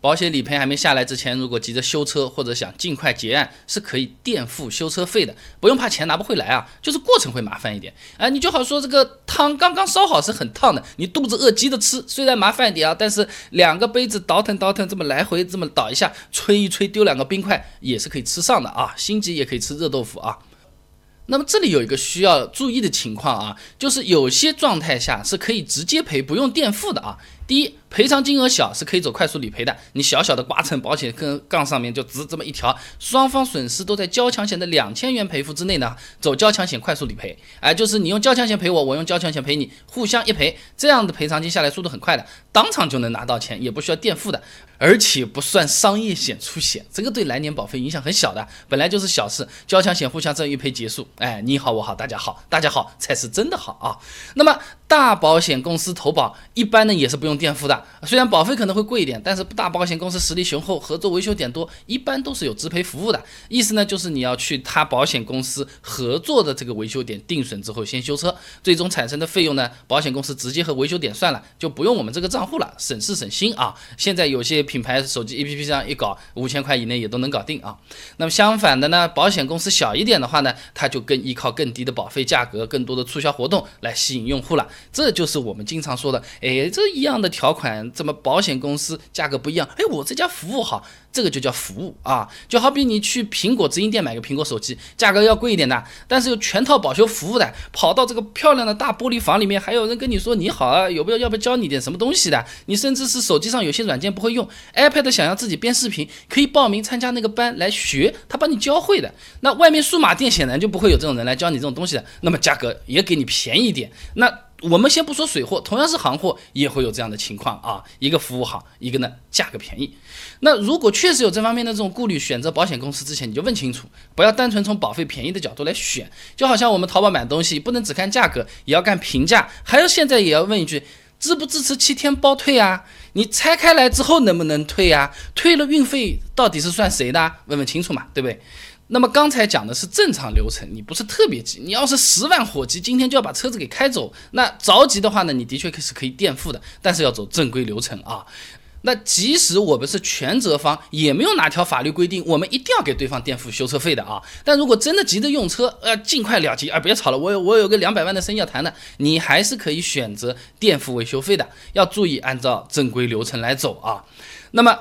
保险理赔还没下来之前，如果急着修车或者想尽快结案，是可以垫付修车费的，不用怕钱拿不回来啊，就是过程会麻烦一点。哎，你就好说这个汤刚刚烧好是很烫的，你肚子饿急着吃，虽然麻烦一点啊，但是两个杯子倒腾倒腾，这么来回这么倒一下，吹一吹丢两个冰块也是可以吃上的啊，心急也可以吃热豆腐啊。那么这里有一个需要注意的情况啊，就是有些状态下是可以直接赔不用垫付的啊。第一。赔偿金额小是可以走快速理赔的，你小小的刮蹭，保险跟杠上面就直这么一条，双方损失都在交强险的两千元赔付之内呢，走交强险快速理赔，哎，就是你用交强险赔我，我用交强险赔你，互相一赔，这样的赔偿金下来速度很快的，当场就能拿到钱，也不需要垫付的，而且不算商业险出险，这个对来年保费影响很小的，本来就是小事，交强险互相这一赔结束，哎，你好我好大家好，大家好才是真的好啊。那么大保险公司投保一般呢也是不用垫付的。虽然保费可能会贵一点，但是大保险公司实力雄厚，合作维修点多，一般都是有直赔服务的。意思呢，就是你要去他保险公司合作的这个维修点定损之后先修车，最终产生的费用呢，保险公司直接和维修点算了，就不用我们这个账户了，省事省心啊。现在有些品牌手机 APP 上一搞，五千块以内也都能搞定啊。那么相反的呢，保险公司小一点的话呢，它就更依靠更低的保费价格，更多的促销活动来吸引用户了。这就是我们经常说的，哎，这一样的条款。怎么保险公司价格不一样？哎，我这家服务好，这个就叫服务啊。就好比你去苹果直营店买个苹果手机，价格要贵一点的，但是有全套保修服务的，跑到这个漂亮的大玻璃房里面，还有人跟你说你好啊，有没有要不要教你点什么东西的？你甚至是手机上有些软件不会用，iPad 想要自己编视频，可以报名参加那个班来学，他帮你教会的。那外面数码店显然就不会有这种人来教你这种东西的，那么价格也给你便宜一点。那我们先不说水货，同样是行货，也会有这样的情况啊。一个服务好，一个呢价格便宜。那如果确实有这方面的这种顾虑，选择保险公司之前你就问清楚，不要单纯从保费便宜的角度来选。就好像我们淘宝买东西，不能只看价格，也要看评价，还有现在也要问一句，支不支持七天包退啊？你拆开来之后能不能退呀？退了运费到底是算谁的？问问清楚嘛，对不对？那么刚才讲的是正常流程，你不是特别急，你要是十万火急，今天就要把车子给开走，那着急的话呢，你的确是可以垫付的，但是要走正规流程啊。那即使我们是全责方，也没有哪条法律规定我们一定要给对方垫付修车费的啊。但如果真的急着用车，呃，尽快了结，啊，别吵了，我有我有个两百万的生意要谈的，你还是可以选择垫付维修费的，要注意按照正规流程来走啊。那么。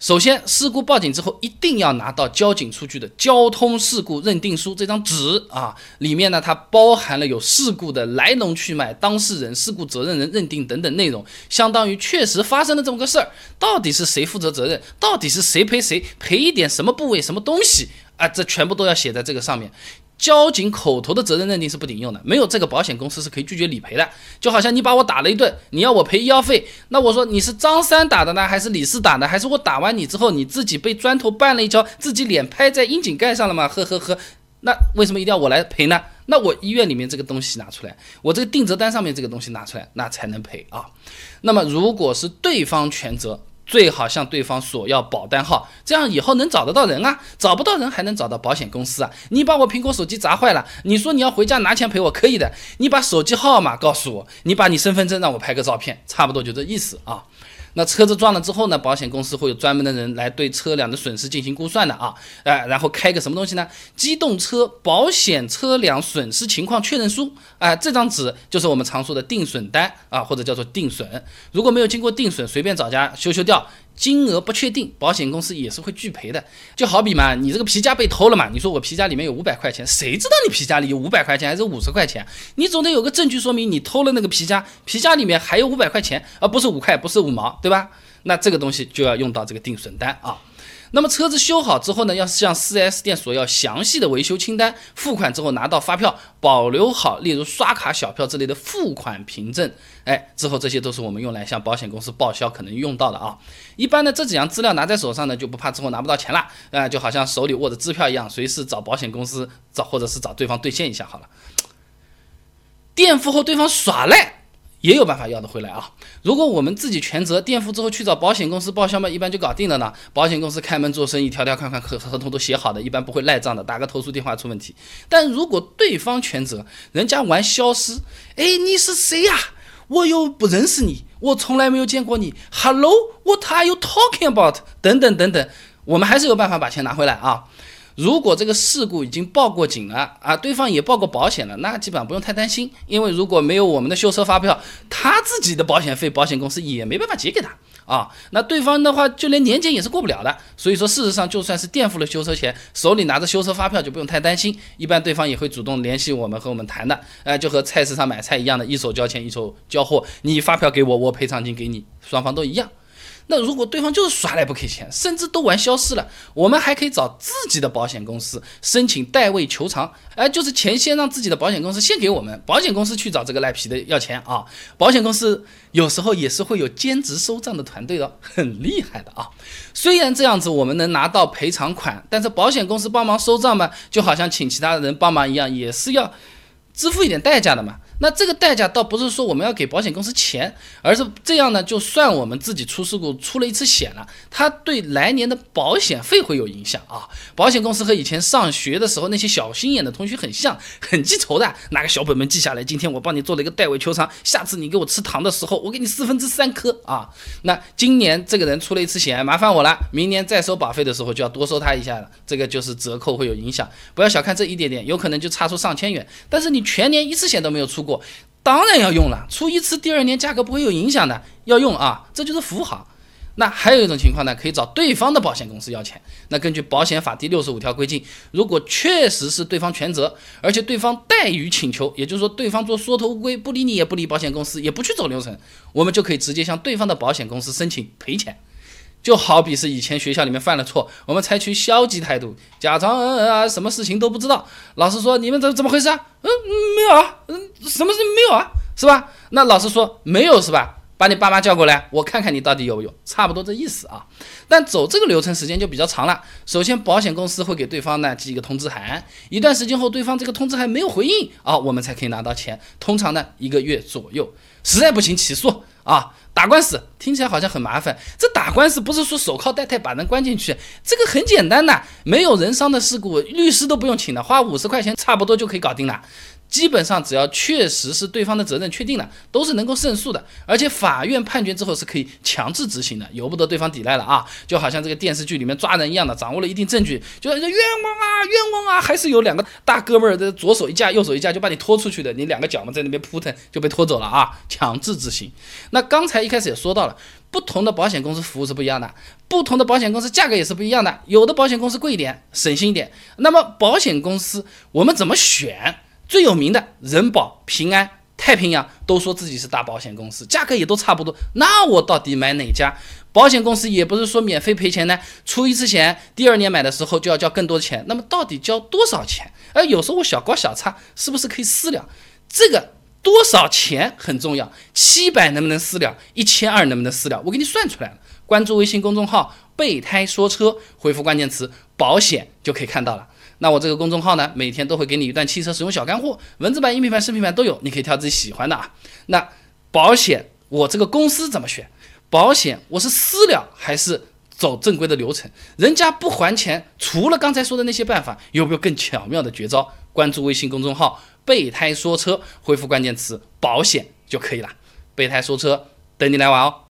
首先，事故报警之后，一定要拿到交警出具的交通事故认定书这张纸啊，里面呢，它包含了有事故的来龙去脉、当事人、事故责任人认定等等内容，相当于确实发生了这么个事儿，到底是谁负责责任，到底是谁赔谁，赔一点什么部位、什么东西啊，这全部都要写在这个上面。交警口头的责任认定是不顶用的，没有这个保险公司是可以拒绝理赔的。就好像你把我打了一顿，你要我赔医药费，那我说你是张三打的呢，还是李四打的，还是我打完你之后你自己被砖头绊了一跤，自己脸拍在窨井盖上了吗？呵呵呵，那为什么一定要我来赔呢？那我医院里面这个东西拿出来，我这个定责单上面这个东西拿出来，那才能赔啊。那么如果是对方全责。最好向对方索要保单号，这样以后能找得到人啊，找不到人还能找到保险公司啊。你把我苹果手机砸坏了，你说你要回家拿钱赔我，可以的。你把手机号码告诉我，你把你身份证让我拍个照片，差不多就这意思啊。那车子撞了之后呢？保险公司会有专门的人来对车辆的损失进行估算的啊，哎，然后开个什么东西呢？机动车保险车辆损失情况确认书，哎，这张纸就是我们常说的定损单啊，或者叫做定损。如果没有经过定损，随便找家修修掉。金额不确定，保险公司也是会拒赔的。就好比嘛，你这个皮夹被偷了嘛，你说我皮夹里面有五百块钱，谁知道你皮夹里有五百块钱还是五十块钱？你总得有个证据说明你偷了那个皮夹，皮夹里面还有五百块钱，而不是五块，不是五毛，对吧？那这个东西就要用到这个定损单啊。那么车子修好之后呢，要向 4S 店索要详细的维修清单，付款之后拿到发票，保留好，例如刷卡、小票之类的付款凭证。哎，之后这些都是我们用来向保险公司报销可能用到的啊。一般呢，这几样资料拿在手上呢，就不怕之后拿不到钱了。啊，就好像手里握着支票一样，随时找保险公司找，或者是找对方兑现一下好了。垫付后对方耍赖。也有办法要得回来啊！如果我们自己全责垫付之后去找保险公司报销嘛，一般就搞定了呢。保险公司开门做生意，条条款款合合同都写好的，一般不会赖账的，打个投诉电话出问题。但如果对方全责，人家玩消失，哎，你是谁呀？我又不认识你，我从来没有见过你。Hello，What are you talking about？等等等等，我们还是有办法把钱拿回来啊。如果这个事故已经报过警了啊，对方也报过保险了，那基本上不用太担心，因为如果没有我们的修车发票，他自己的保险费保险公司也没办法结给他啊。那对方的话就连年检也是过不了的。所以说，事实上就算是垫付了修车钱，手里拿着修车发票就不用太担心，一般对方也会主动联系我们和我们谈的。哎，就和菜市场买菜一样的，一手交钱一手交货，你发票给我，我赔偿金给你，双方都一样。那如果对方就是耍赖不给钱，甚至都玩消失了，我们还可以找自己的保险公司申请代位求偿，哎，就是钱先让自己的保险公司先给我们，保险公司去找这个赖皮的要钱啊。保险公司有时候也是会有兼职收账的团队的，很厉害的啊。虽然这样子我们能拿到赔偿款，但是保险公司帮忙收账嘛，就好像请其他人帮忙一样，也是要支付一点代价的嘛。那这个代价倒不是说我们要给保险公司钱，而是这样呢，就算我们自己出事故出了一次险了，它对来年的保险费会有影响啊。保险公司和以前上学的时候那些小心眼的同学很像，很记仇的，拿个小本本记下来，今天我帮你做了一个代位求偿，下次你给我吃糖的时候，我给你四分之三颗啊。那今年这个人出了一次险，麻烦我了，明年再收保费的时候就要多收他一下了，这个就是折扣会有影响。不要小看这一点点，有可能就差出上千元，但是你全年一次险都没有出过。当然要用了，出一次，第二年价格不会有影响的，要用啊，这就是服务好。那还有一种情况呢，可以找对方的保险公司要钱。那根据保险法第六十五条规定，如果确实是对方全责，而且对方怠于请求，也就是说对方做缩头乌龟，不理你也不理保险公司，也不去走流程，我们就可以直接向对方的保险公司申请赔钱。就好比是以前学校里面犯了错，我们采取消极态度，假装嗯嗯啊什么事情都不知道。老师说你们怎怎么回事啊？嗯，没有啊，嗯，什么事情没有啊？是吧？那老师说没有是吧？把你爸妈叫过来，我看看你到底有没有，差不多这意思啊。但走这个流程时间就比较长了。首先，保险公司会给对方呢寄一个通知函，一段时间后，对方这个通知函没有回应啊，我们才可以拿到钱。通常呢一个月左右，实在不行起诉啊。打官司听起来好像很麻烦，这打官司不是说手铐带带把人关进去，这个很简单的，没有人伤的事故，律师都不用请的，花五十块钱差不多就可以搞定了。基本上只要确实是对方的责任确定了，都是能够胜诉的，而且法院判决之后是可以强制执行的，由不得对方抵赖了啊！就好像这个电视剧里面抓人一样的，掌握了一定证据，就冤枉啊，冤枉啊，还是有两个大哥们儿的左手一架，右手一架就把你拖出去的，你两个脚嘛在那边扑腾就被拖走了啊！强制执行。那刚才一开始也说到了，不同的保险公司服务是不一样的，不同的保险公司价格也是不一样的，有的保险公司贵一点，省心一点。那么保险公司我们怎么选？最有名的人保、平安、太平洋都说自己是大保险公司，价格也都差不多。那我到底买哪家保险公司？也不是说免费赔钱呢。出一次险，第二年买的时候就要交更多钱。那么到底交多少钱？而有时候我小高小差，是不是可以私了？这个多少钱很重要。七百能不能私了？一千二能不能私了？我给你算出来了。关注微信公众号“备胎说车”，回复关键词“保险”就可以看到了。那我这个公众号呢，每天都会给你一段汽车使用小干货，文字版、音频版、视频版都有，你可以挑自己喜欢的啊。那保险，我这个公司怎么选？保险我是私了还是走正规的流程？人家不还钱，除了刚才说的那些办法，有没有更巧妙的绝招？关注微信公众号“备胎说车”，回复关键词“保险”就可以了。备胎说车，等你来玩哦。